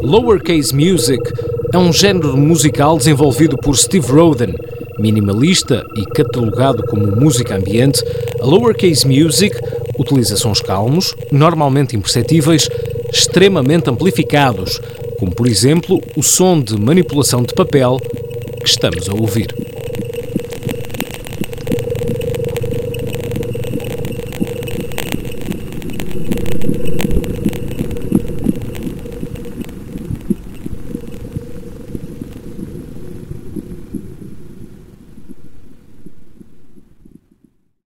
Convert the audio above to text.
Lowercase Music é um género musical desenvolvido por Steve Roden. Minimalista e catalogado como música ambiente, a Lowercase Music utiliza sons calmos, normalmente imperceptíveis, extremamente amplificados, como por exemplo o som de manipulação de papel que estamos a ouvir.